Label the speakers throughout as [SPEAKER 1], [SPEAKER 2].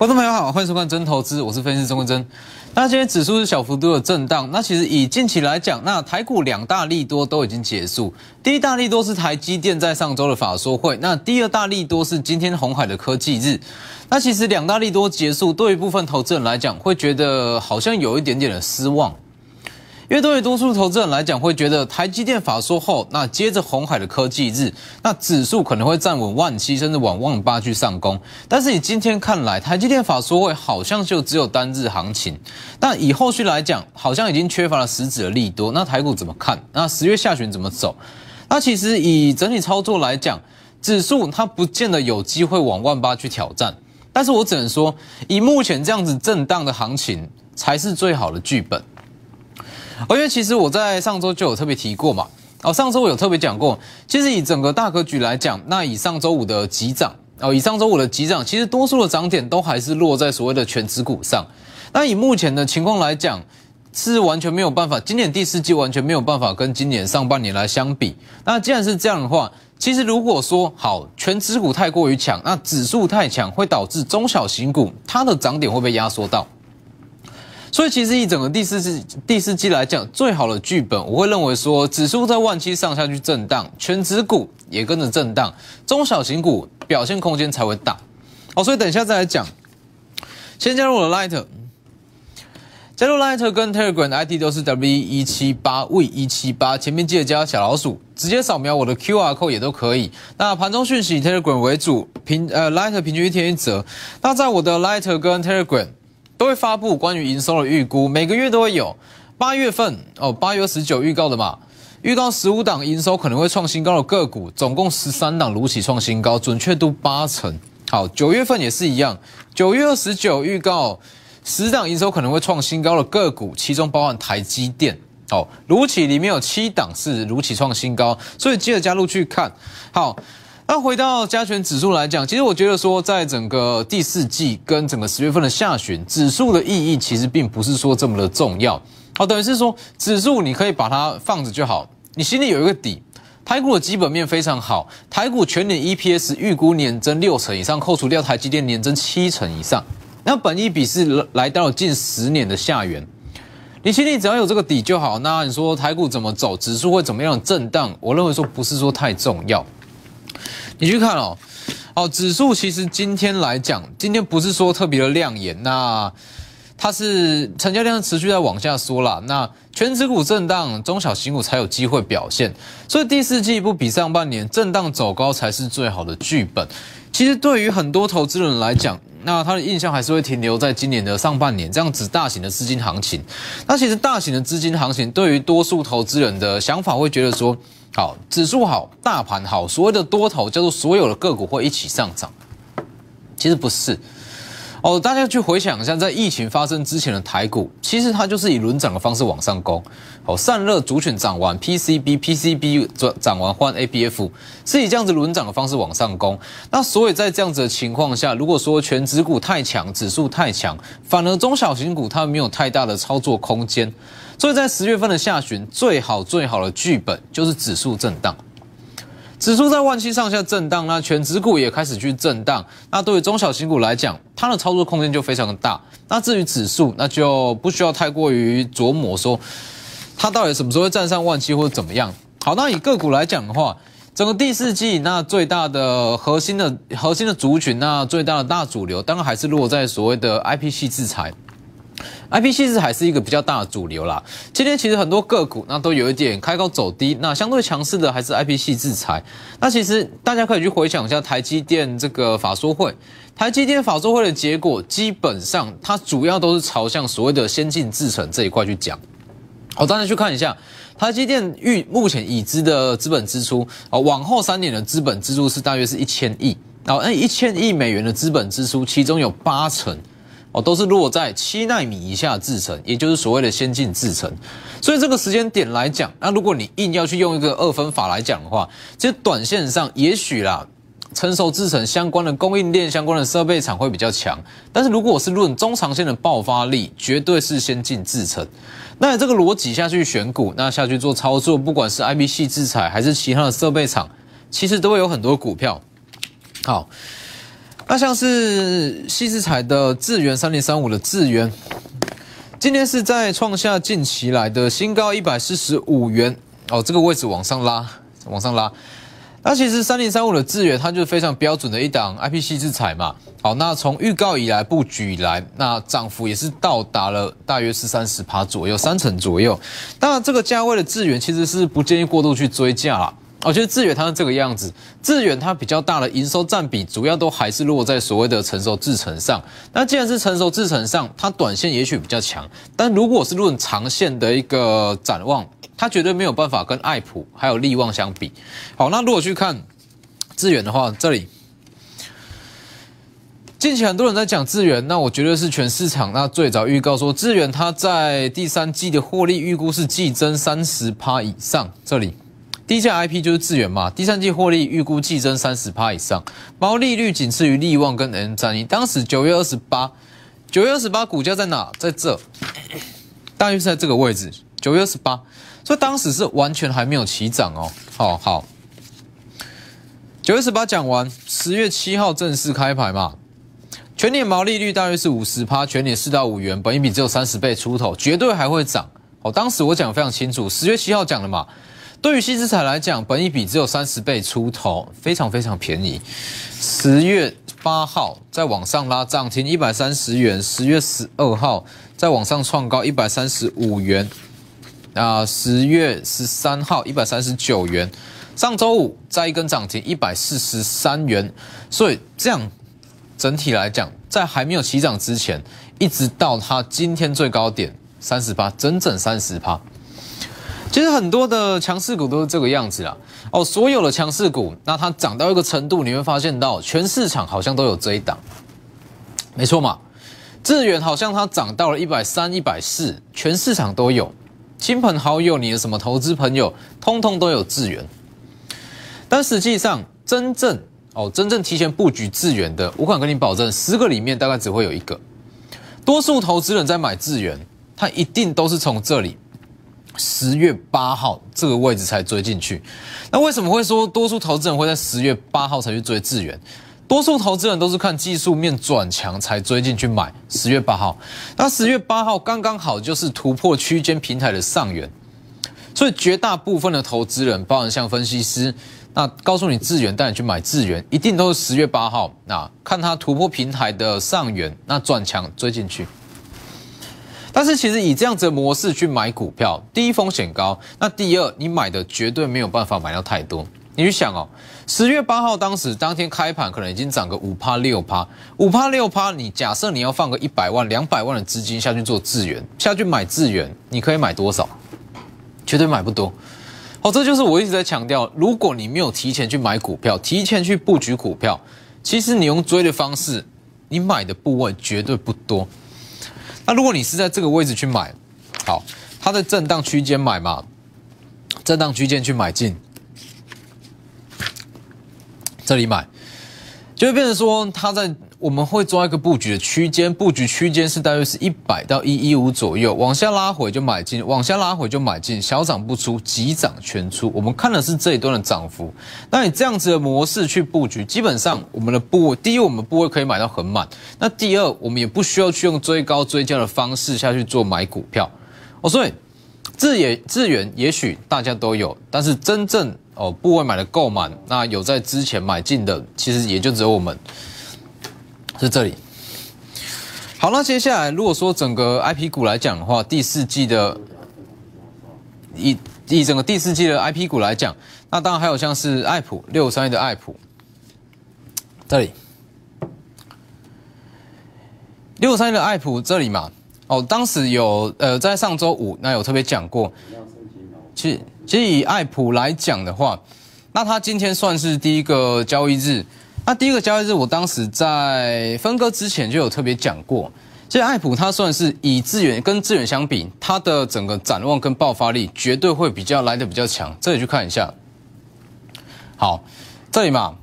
[SPEAKER 1] 观众朋友好，欢迎收看真投资，我是分析师钟文真。那今天指数是小幅度的震荡，那其实以近期来讲，那台股两大利多都已经结束。第一大利多是台积电在上周的法说会，那第二大利多是今天红海的科技日。那其实两大利多结束，对于部分投资人来讲，会觉得好像有一点点的失望。因为对于多数投资人来讲，会觉得台积电法说后，那接着红海的科技日，那指数可能会站稳万七，甚至往万八去上攻。但是以今天看来，台积电法说会好像就只有单日行情。那以后续来讲，好像已经缺乏了实质的利多。那台股怎么看？那十月下旬怎么走？那其实以整体操作来讲，指数它不见得有机会往万八去挑战。但是我只能说，以目前这样子震荡的行情，才是最好的剧本。哦，因为其实我在上周就有特别提过嘛。哦，上周我有特别讲过，其实以整个大格局来讲，那以上周五的急涨，哦，以上周五的急涨，其实多数的涨点都还是落在所谓的全指股上。那以目前的情况来讲，是完全没有办法，今年第四季完全没有办法跟今年上半年来相比。那既然是这样的话，其实如果说好全指股太过于强，那指数太强，会导致中小型股它的涨点会被压缩到。所以其实以整个第四季第四季来讲，最好的剧本，我会认为说，指数在万七上下去震荡，全指股也跟着震荡，中小型股表现空间才会大。好，所以等一下再来讲。先加入我的 Lighter，加入 Lighter 跟 Telegram ID 都是 W 一七八 V 一七八，前面记得加小老鼠，直接扫描我的 QR code 也都可以。那盘中讯息 Telegram 为主，平呃 Lighter 平均一天一折。那在我的 Lighter 跟 Telegram。都会发布关于营收的预估，每个月都会有。八月份哦，八月二十九预告的嘛，预告十五档营收可能会创新高的个股，总共十三档如期创新高，准确度八成。好，九月份也是一样，九月二十九预告十档营收可能会创新高的个股，其中包含台积电。好，如期里面有七档是如期创新高，所以记得加入去看。好。那回到加权指数来讲，其实我觉得说，在整个第四季跟整个十月份的下旬，指数的意义其实并不是说这么的重要。好，等于是说指数你可以把它放着就好，你心里有一个底。台股的基本面非常好，台股全年 EPS 预估年增六成以上，扣除掉台积电年增七成以上，那本益比是来到了近十年的下缘。你心里只要有这个底就好。那你说台股怎么走，指数会怎么样震荡？我认为说不是说太重要。你去看哦，哦，指数其实今天来讲，今天不是说特别的亮眼，那它是成交量持续在往下缩啦，那全指股震荡，中小型股才有机会表现，所以第四季不比上半年震荡走高才是最好的剧本。其实对于很多投资人来讲，那他的印象还是会停留在今年的上半年这样子大型的资金行情。那其实大型的资金行情对于多数投资人的想法会觉得说。好，指数好，大盘好，所谓的多头叫做所有的个股会一起上涨，其实不是。哦，大家去回想一下，在疫情发生之前的台股，其实它就是以轮涨的方式往上攻。哦，散热族群涨完，PCB，PCB 涨涨完换 ABF，是以这样子轮涨的方式往上攻。那所以在这样子的情况下，如果说全指股太强，指数太强，反而中小型股它没有太大的操作空间。所以在十月份的下旬，最好最好的剧本就是指数震荡。指数在万七上下震荡，那全指股也开始去震荡。那对于中小型股来讲，它的操作空间就非常的大。那至于指数，那就不需要太过于琢磨说它到底什么时候会站上万七或者怎么样。好，那以个股来讲的话，整个第四季那最大的核心的核心的族群，那最大的大主流，当然还是落在所谓的 IP 系制裁。I P 系是还是一个比较大的主流啦。今天其实很多个股那都有一点开高走低，那相对强势的还是 I P 系制裁。那其实大家可以去回想一下台积电这个法说会，台积电法说会的结果基本上它主要都是朝向所谓的先进制程这一块去讲。好，大家去看一下台积电预目前已知的资本支出，啊，往后三年的资本支出是大约是一千亿。哦，那一千亿美元的资本支出，其中有八成。哦，都是落在七纳米以下制程，也就是所谓的先进制程。所以这个时间点来讲，那如果你硬要去用一个二分法来讲的话，其实短线上也许啦，成熟制程相关的供应链相关的设备厂会比较强。但是如果我是论中长线的爆发力，绝对是先进制程。那这个逻辑下去选股，那下去做操作，不管是 IBC 制裁还是其他的设备厂，其实都会有很多股票。好。那像是西之彩的智源三零三五的智源，今天是在创下近期来的新高一百四十五元哦，这个位置往上拉，往上拉。那其实三零三五的智源，它就是非常标准的一档 IPC 制彩嘛。好，那从预告以来布局以来，那涨幅也是到达了大约是三十趴左右，三成左右。当然，这个价位的智源其实是不建议过度去追价啦。我觉得智远它是这个样子，智远它比较大的营收占比，主要都还是落在所谓的成熟制程上。那既然是成熟制程上，它短线也许比较强，但如果是论长线的一个展望，它绝对没有办法跟爱普还有利旺相比。好，那如果去看智远的话，这里近期很多人在讲智远，那我觉得是全市场那最早预告说智远它在第三季的获利预估是季增三十趴以上，这里。低价 IP 就是智源嘛，第三季获利预估季增三十趴以上，毛利率仅次于利旺跟 N 战一。当时九月二十八，九月二十八股价在哪？在这，大约是在这个位置。九月二十八，所以当时是完全还没有起涨哦。好好，九月十八讲完，十月七号正式开牌嘛，全年毛利率大约是五十趴，全年四到五元，本一比只有三十倍出头，绝对还会涨。哦，当时我讲的非常清楚，十月七号讲的嘛。对于新之彩来讲，本一比只有三十倍出头，非常非常便宜。十月八号在往上拉涨停一百三十元，十月十二号在往上创高一百三十五元，啊，十月十三号一百三十九元，上周五再一根涨停一百四十三元。所以这样整体来讲，在还没有起涨之前，一直到它今天最高点三十八，整整三十趴。其实很多的强势股都是这个样子啦。哦，所有的强势股，那它涨到一个程度，你会发现到全市场好像都有这一档，没错嘛。智远好像它涨到了一百三、一百四，全市场都有，亲朋好友、你的什么投资朋友，通通都有智远。但实际上，真正哦，真正提前布局智远的，我敢跟你保证，十个里面大概只会有一个。多数投资人在买智远，他一定都是从这里。十月八号这个位置才追进去，那为什么会说多数投资人会在十月八号才去追智源？多数投资人都是看技术面转强才追进去买。十月八号，那十月八号刚刚好就是突破区间平台的上缘，所以绝大部分的投资人，包含像分析师，那告诉你智源带你去买智源，一定都是十月八号，那看它突破平台的上缘，那转强追进去。但是其实以这样子的模式去买股票，第一风险高，那第二你买的绝对没有办法买到太多。你去想哦，十月八号当时当天开盘可能已经涨个五趴六趴，五趴六趴，你假设你要放个一百万两百万的资金下去做资源，下去买资源，你可以买多少？绝对买不多。哦，这就是我一直在强调，如果你没有提前去买股票，提前去布局股票，其实你用追的方式，你买的部位绝对不多。那如果你是在这个位置去买，好，它的震荡区间买嘛，震荡区间去买进，这里买，就会变成说它在。我们会抓一个布局的区间，布局区间是大约是一百到一一五左右，往下拉回就买进，往下拉回就买进，小涨不出，急涨全出。我们看的是这一段的涨幅。那你这样子的模式去布局，基本上我们的部位，第一，我们部位可以买到很满；那第二，我们也不需要去用追高追价的方式下去做买股票。哦，所以资也资源也许大家都有，但是真正哦部位买的够满，那有在之前买进的，其实也就只有我们。是这里。好，那接下来如果说整个 IP 股来讲的话，第四季的以以整个第四季的 IP 股来讲，那当然还有像是爱普六三一的爱普，这里六三一的爱普这里嘛，哦，当时有呃在上周五那有特别讲过，其实其实以爱普来讲的话，那它今天算是第一个交易日。那第一个交易日，我当时在分割之前就有特别讲过，其实爱普它算是以资源跟资源相比，它的整个展望跟爆发力绝对会比较来的比较强。这里去看一下，好，这里嘛，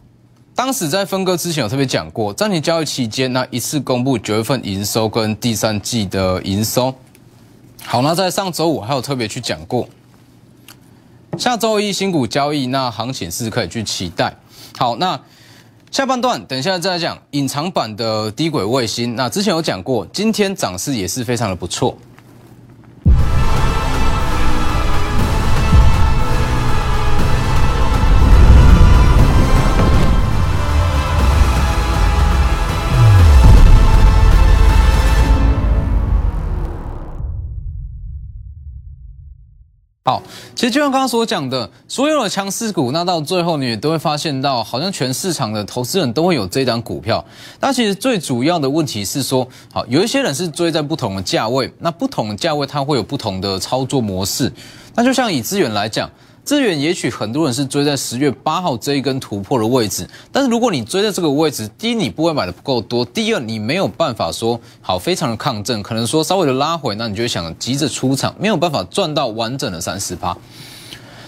[SPEAKER 1] 当时在分割之前有特别讲过，暂停交易期间，那一次公布九月份营收跟第三季的营收。好，那在上周五还有特别去讲过，下周一新股交易，那行情是可以去期待。好，那。下半段等一下再来讲隐藏版的低轨卫星。那之前有讲过，今天涨势也是非常的不错。好，其实就像刚刚所讲的，所有的强势股，那到最后你也都会发现到，好像全市场的投资人都会有这档股票。那其实最主要的问题是说，好，有一些人是追在不同的价位，那不同的价位它会有不同的操作模式。那就像以资源来讲。资源也许很多人是追在十月八号这一根突破的位置，但是如果你追在这个位置，第一你不会买的不够多，第二你没有办法说好非常的抗震，可能说稍微的拉回，那你就会想急着出场，没有办法赚到完整的三十趴。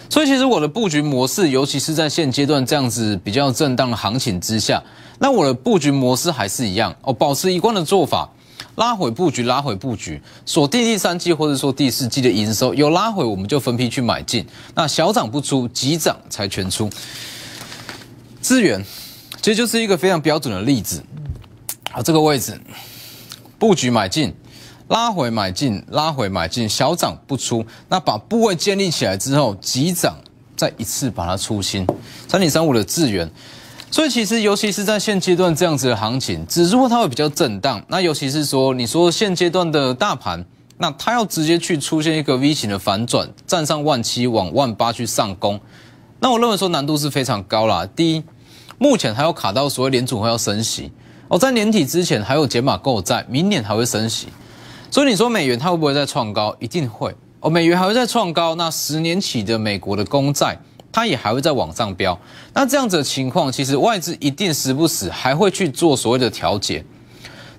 [SPEAKER 1] 所以其实我的布局模式，尤其是在现阶段这样子比较震荡的行情之下，那我的布局模式还是一样哦，保持一贯的做法。拉回布局，拉回布局，锁定第三季或者说第四季的营收有拉回，我们就分批去买进。那小涨不出，急涨才全出。资源，这就是一个非常标准的例子。好，这个位置布局买进，拉回买进，拉回买进，小涨不出。那把部位建立起来之后，急涨再一次把它出新。三点三五的资源。所以其实，尤其是在现阶段这样子的行情，指数它会比较震荡。那尤其是说，你说现阶段的大盘，那它要直接去出现一个 V 型的反转，站上万七往万八去上攻，那我认为说难度是非常高啦。第一，目前还要卡到所谓联储会要升息哦，在年底之前还有减码购债，明年还会升息。所以你说美元它会不会再创高？一定会哦，美元还会再创高。那十年起的美国的公债。它也还会再往上飙，那这样子的情况，其实外资一定时不时还会去做所谓的调节。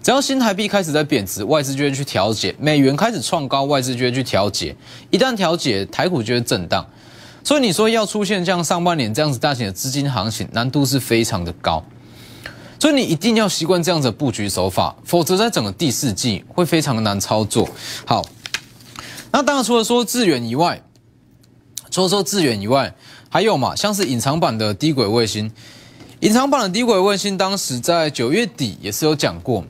[SPEAKER 1] 只要新台币开始在贬值，外资就会去调节；美元开始创高，外资就会去调节。一旦调节，台股就会震荡。所以你说要出现像上半年这样子大型的资金行情，难度是非常的高。所以你一定要习惯这样子的布局手法，否则在整个第四季会非常的难操作。好，那当然除了说资源以外，除了说资源以外。还有嘛，像是隐藏版的低轨卫星，隐藏版的低轨卫星，当时在九月底也是有讲过，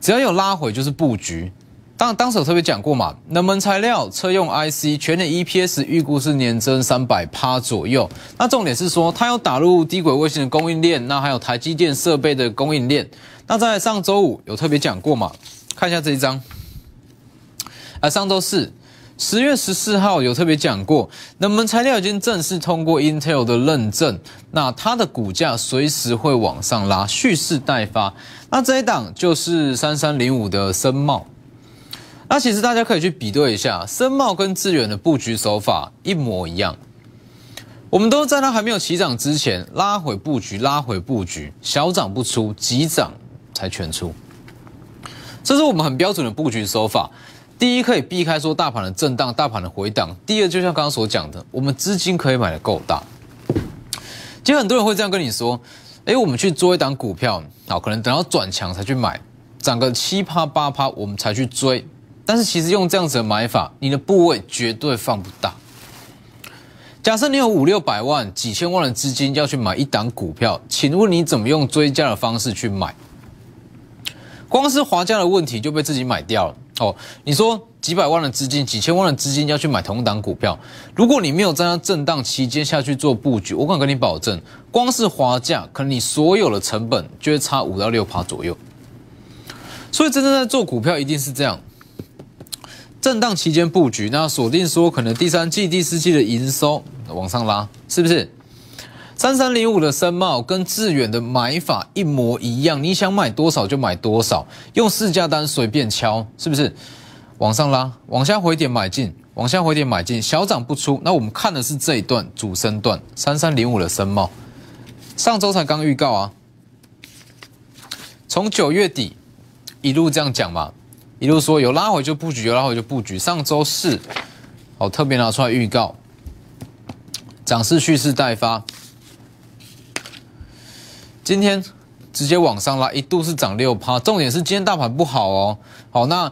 [SPEAKER 1] 只要有拉回就是布局。当当时有特别讲过嘛，能门材料车用 IC 全年 EPS 预估是年增三百趴左右。那重点是说，它要打入低轨卫星的供应链，那还有台积电设备的供应链。那在上周五有特别讲过嘛，看一下这一张，啊，上周四。十月十四号有特别讲过，那么材料已经正式通过 Intel 的认证，那它的股价随时会往上拉，蓄势待发。那这一档就是三三零五的深茂。那其实大家可以去比对一下，深茂跟智远的布局手法一模一样。我们都在它还没有起涨之前拉回布局，拉回布局，小涨不出，急涨才全出。这是我们很标准的布局手法。第一可以避开说大盘的震荡、大盘的回档。第二，就像刚刚所讲的，我们资金可以买的够大。其实很多人会这样跟你说：“哎，我们去做一档股票，好，可能等到转强才去买，涨个七趴八趴我们才去追。”但是其实用这样子的买法，你的部位绝对放不大。假设你有五六百万、几千万的资金要去买一档股票，请问你怎么用追加的方式去买？光是滑价的问题就被自己买掉了。哦，你说几百万的资金、几千万的资金要去买同档股票，如果你没有在它震荡期间下去做布局，我敢跟你保证，光是滑价，可能你所有的成本就会差五到六趴左右。所以真正在做股票一定是这样，震荡期间布局，那锁定说可能第三季、第四季的营收往上拉，是不是？三三零五的深茂跟致远的买法一模一样，你想买多少就买多少，用市价单随便敲，是不是？往上拉，往下回点买进，往下回点买进，小涨不出。那我们看的是这一段主升段，三三零五的深茂，上周才刚预告啊，从九月底一路这样讲嘛，一路说有拉回就布局，有拉回就布局。上周四，哦特别拿出来预告，涨势蓄势待发。今天直接往上拉，一度是涨六趴。重点是今天大盘不好哦。好，那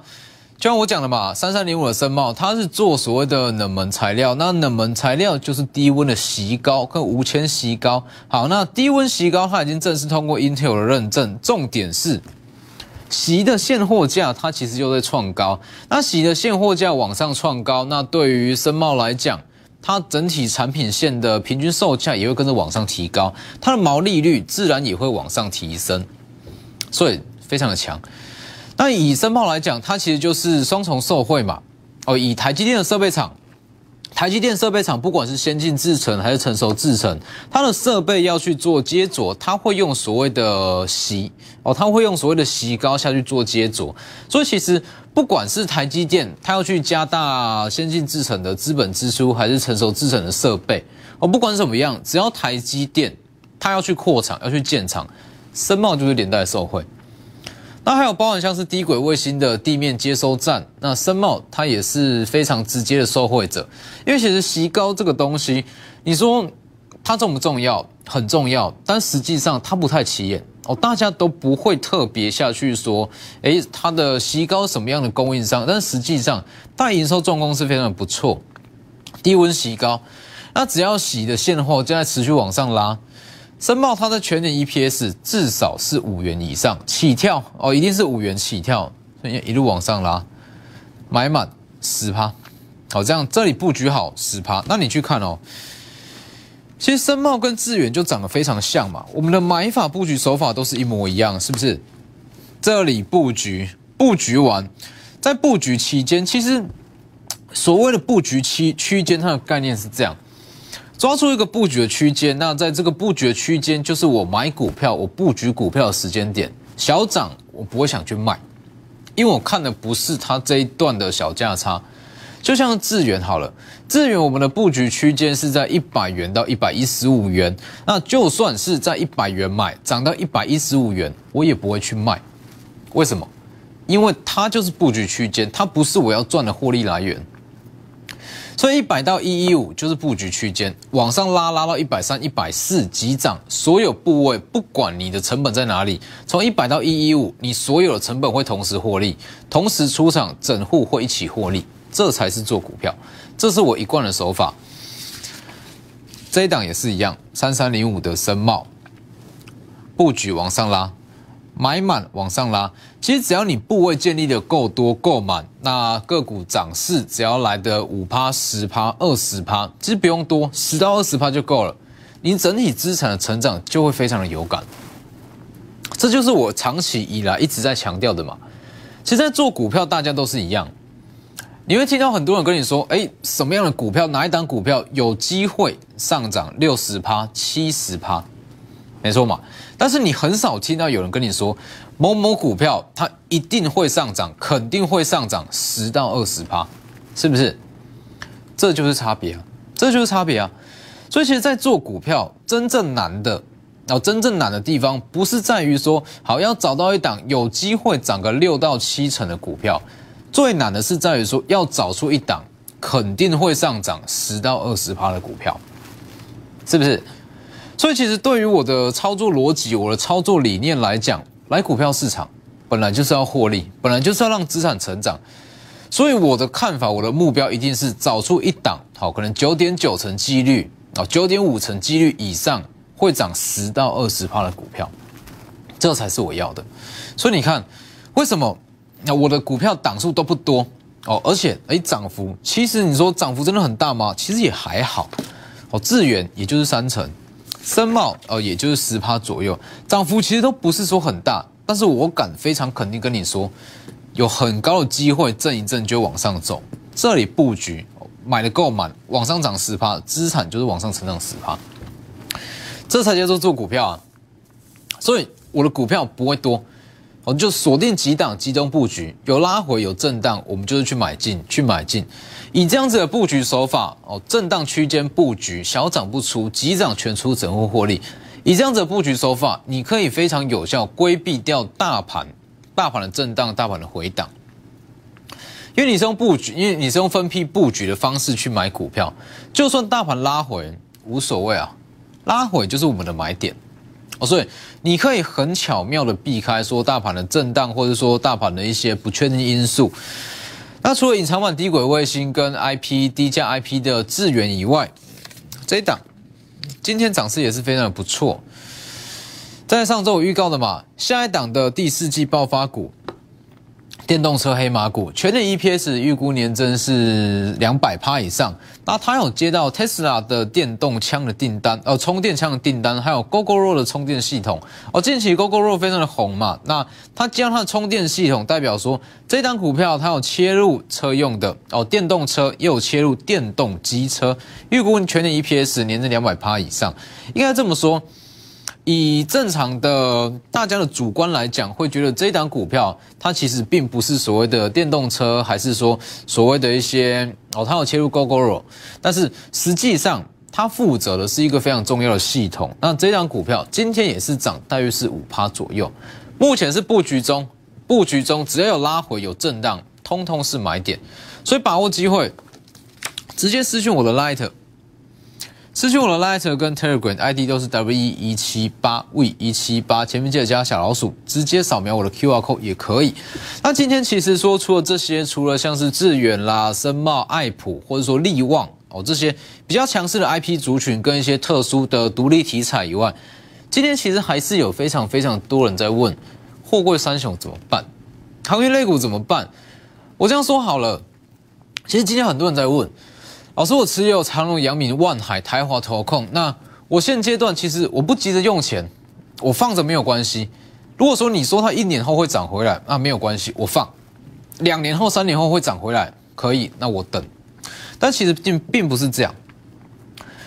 [SPEAKER 1] 就像我讲的嘛，三三零五的深茂，它是做所谓的冷门材料，那冷门材料就是低温的锡膏跟无铅锡膏。好，那低温锡膏它已经正式通过 Intel 的认证，重点是锡的现货价它其实就在创高，那锡的现货价往上创高，那对于深茂来讲，它整体产品线的平均售价也会跟着往上提高，它的毛利率自然也会往上提升，所以非常的强。那以申报来讲，它其实就是双重受贿嘛。哦，以台积电的设备厂，台积电设备厂不管是先进制程还是成熟制程，它的设备要去做接着，它会用所谓的锡哦，它会用所谓的锡膏下去做接着。所以其实不管是台积电，它要去加大先进制程的资本支出，还是成熟制程的设备哦，不管怎么样，只要台积电它要去扩厂、要去建厂，申茂就是连带受贿。那还有包含像是低轨卫星的地面接收站，那深茂它也是非常直接的受惠者，因为其实锡膏这个东西，你说它重不重要？很重要，但实际上它不太起眼哦，大家都不会特别下去说，诶，它的锡膏什么样的供应商？但实际上大营收重工是非常不错，低温锡膏，那只要洗的现货就在持续往上拉。申茂它的全年 EPS 至少是五元以上起跳哦，一定是五元起跳，一路往上拉，买满十趴，好，这样这里布局好十趴，那你去看哦，其实申茂跟智远就长得非常像嘛，我们的买法布局手法都是一模一样，是不是？这里布局布局完，在布局期间，其实所谓的布局期区间，它的概念是这样。抓住一个布局的区间，那在这个布局的区间，就是我买股票、我布局股票的时间点。小涨我不会想去卖，因为我看的不是它这一段的小价差。就像智元好了，智元我们的布局区间是在一百元到一百一十五元，那就算是在一百元买，涨到一百一十五元，我也不会去卖。为什么？因为它就是布局区间，它不是我要赚的获利来源。所以一百到一一五就是布局区间，往上拉拉到一百三、一百四急涨，所有部位不管你的成本在哪里，从一百到一一五，你所有的成本会同时获利，同时出场，整户会一起获利，这才是做股票，这是我一贯的手法。这一档也是一样，三三零五的深茂布局往上拉。买满往上拉，其实只要你部位建立的够多够满，那个股涨势只要来的五趴、十趴、二十趴，其实不用多，十到二十趴就够了。你整体资产的成长就会非常的有感。这就是我长期以来一直在强调的嘛。其实，在做股票，大家都是一样。你会听到很多人跟你说：“哎，什么样的股票，哪一档股票有机会上涨六十趴、七十趴？”没错嘛，但是你很少听到有人跟你说某某股票它一定会上涨，肯定会上涨十到二十趴，是不是？这就是差别啊，这就是差别啊。所以其实，在做股票真正难的，然后真正难的地方，不是在于说好要找到一档有机会涨个六到七成的股票，最难的是在于说要找出一档肯定会上涨十到二十趴的股票，是不是？所以，其实对于我的操作逻辑、我的操作理念来讲，来股票市场本来就是要获利，本来就是要让资产成长。所以，我的看法、我的目标一定是找出一档好，可能九点九成几率啊，九点五成几率以上会涨十到二十趴的股票，这才是我要的。所以，你看为什么那我的股票档数都不多哦，而且哎，涨幅其实你说涨幅真的很大吗？其实也还好哦，智远也就是三成。深茂哦，也就是十趴左右，涨幅其实都不是说很大，但是我敢非常肯定跟你说，有很高的机会震一震就往上走。这里布局买的够满，往上涨十趴，资产就是往上成长十趴，这才叫做做股票啊。所以我的股票不会多，我们就锁定几档集中布局，有拉回有震荡，我们就是去买进去买进。以这样子的布局手法哦，震荡区间布局，小涨不出，急涨全出，整户获利。以这样子的布局手法，你可以非常有效规避掉大盘、大盘的震荡、大盘的回档。因为你是用布局，因为你是用分批布局的方式去买股票，就算大盘拉回无所谓啊，拉回就是我们的买点哦，所以你可以很巧妙的避开说大盘的震荡，或者说大盘的一些不确定因素。那除了隐藏版低轨卫星跟 IP 低价 IP 的资源以外，这一档今天涨势也是非常的不错。在上周我预告的嘛，下一档的第四季爆发股。电动车黑马股全年 EPS 预估年增是两百趴以上。那他有接到 Tesla 的电动枪的订单，呃，充电枪的订单，还有 GoGoRo 的充电系统。哦，近期 GoGoRo 非常的红嘛，那它接到它的充电系统，代表说这档股票它有切入车用的哦，电动车又有切入电动机车，预估全年 EPS 年增两百趴以上，应该这么说。以正常的大家的主观来讲，会觉得这档股票它其实并不是所谓的电动车，还是说所谓的一些哦，它有切入 GoGoRo，但是实际上它负责的是一个非常重要的系统。那这档股票今天也是涨，大约是五趴左右，目前是布局中，布局中只要有拉回有震荡，通通是买点，所以把握机会，直接私讯我的 Light。私讯我的 Lighter 跟 Telegram ID 都是 W 一一七八 V 一七八，前面记得加小老鼠，直接扫描我的 QR code 也可以。那今天其实说除了这些，除了像是致远啦、森茂、爱普或者说利旺哦这些比较强势的 IP 族群跟一些特殊的独立题材以外，今天其实还是有非常非常多人在问货柜三雄怎么办，航运类股怎么办？我这样说好了，其实今天很多人在问。老师，我持有长荣、阳明、万海、台华投控。那我现阶段其实我不急着用钱，我放着没有关系。如果说你说它一年后会涨回来，那没有关系，我放。两年后、三年后会涨回来，可以，那我等。但其实并并不是这样。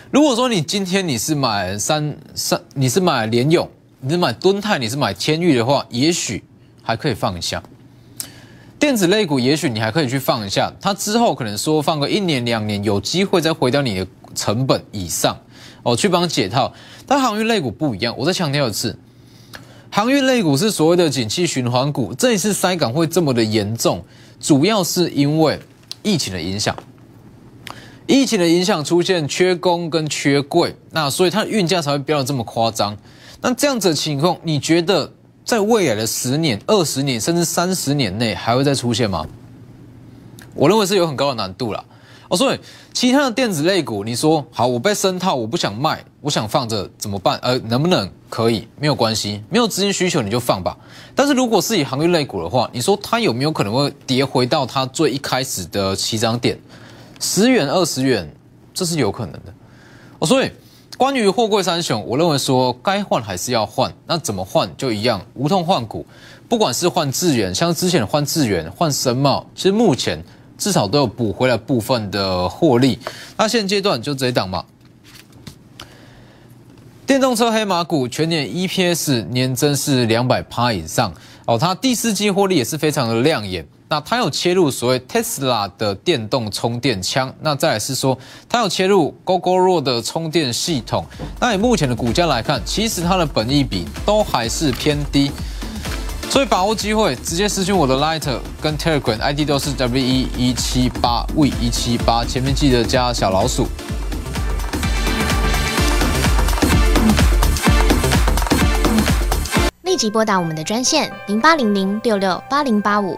[SPEAKER 1] 如果说你今天你是买三三，你是买联勇，你是买敦泰，你是买天域的话，也许还可以放一下。电子类股也许你还可以去放一下，它之后可能说放个一年两年，有机会再回到你的成本以上哦，去帮解套。但航运类股不一样，我再强调一次，航运类股是所谓的景气循环股，这一次塞港会这么的严重，主要是因为疫情的影响，疫情的影响出现缺工跟缺柜，那所以它的运价才会飙得这么夸张。那这样子的情况，你觉得？在未来的十年、二十年甚至三十年内还会再出现吗？我认为是有很高的难度了。哦，所以其他的电子类股，你说好，我被深套，我不想卖，我想放着怎么办？呃，能不能可以？没有关系，没有资金需求你就放吧。但是如果是以行业类股的话，你说它有没有可能会跌回到它最一开始的起涨点，十元、二十元，这是有可能的。哦，所以。关于货柜三雄，我认为说该换还是要换，那怎么换？就一样，无痛换股，不管是换智远，像之前换智远、换深茂，其实目前至少都有补回来部分的获利。那现阶段就这一档嘛，电动车黑马股全年 EPS 年增是两百趴以上。哦，它第四季获利也是非常的亮眼。那它有切入所谓 Tesla 的电动充电枪，那再来是说它有切入 GoGoRo 的充电系统。那以目前的股价来看，其实它的本益比都还是偏低，所以把握机会，直接私讯我的 Lighter 跟 Telegram ID 都是 W 一一七八 V 一七八，前面记得加小老鼠。
[SPEAKER 2] 立即拨打我们的专线零八零零六六八零八五。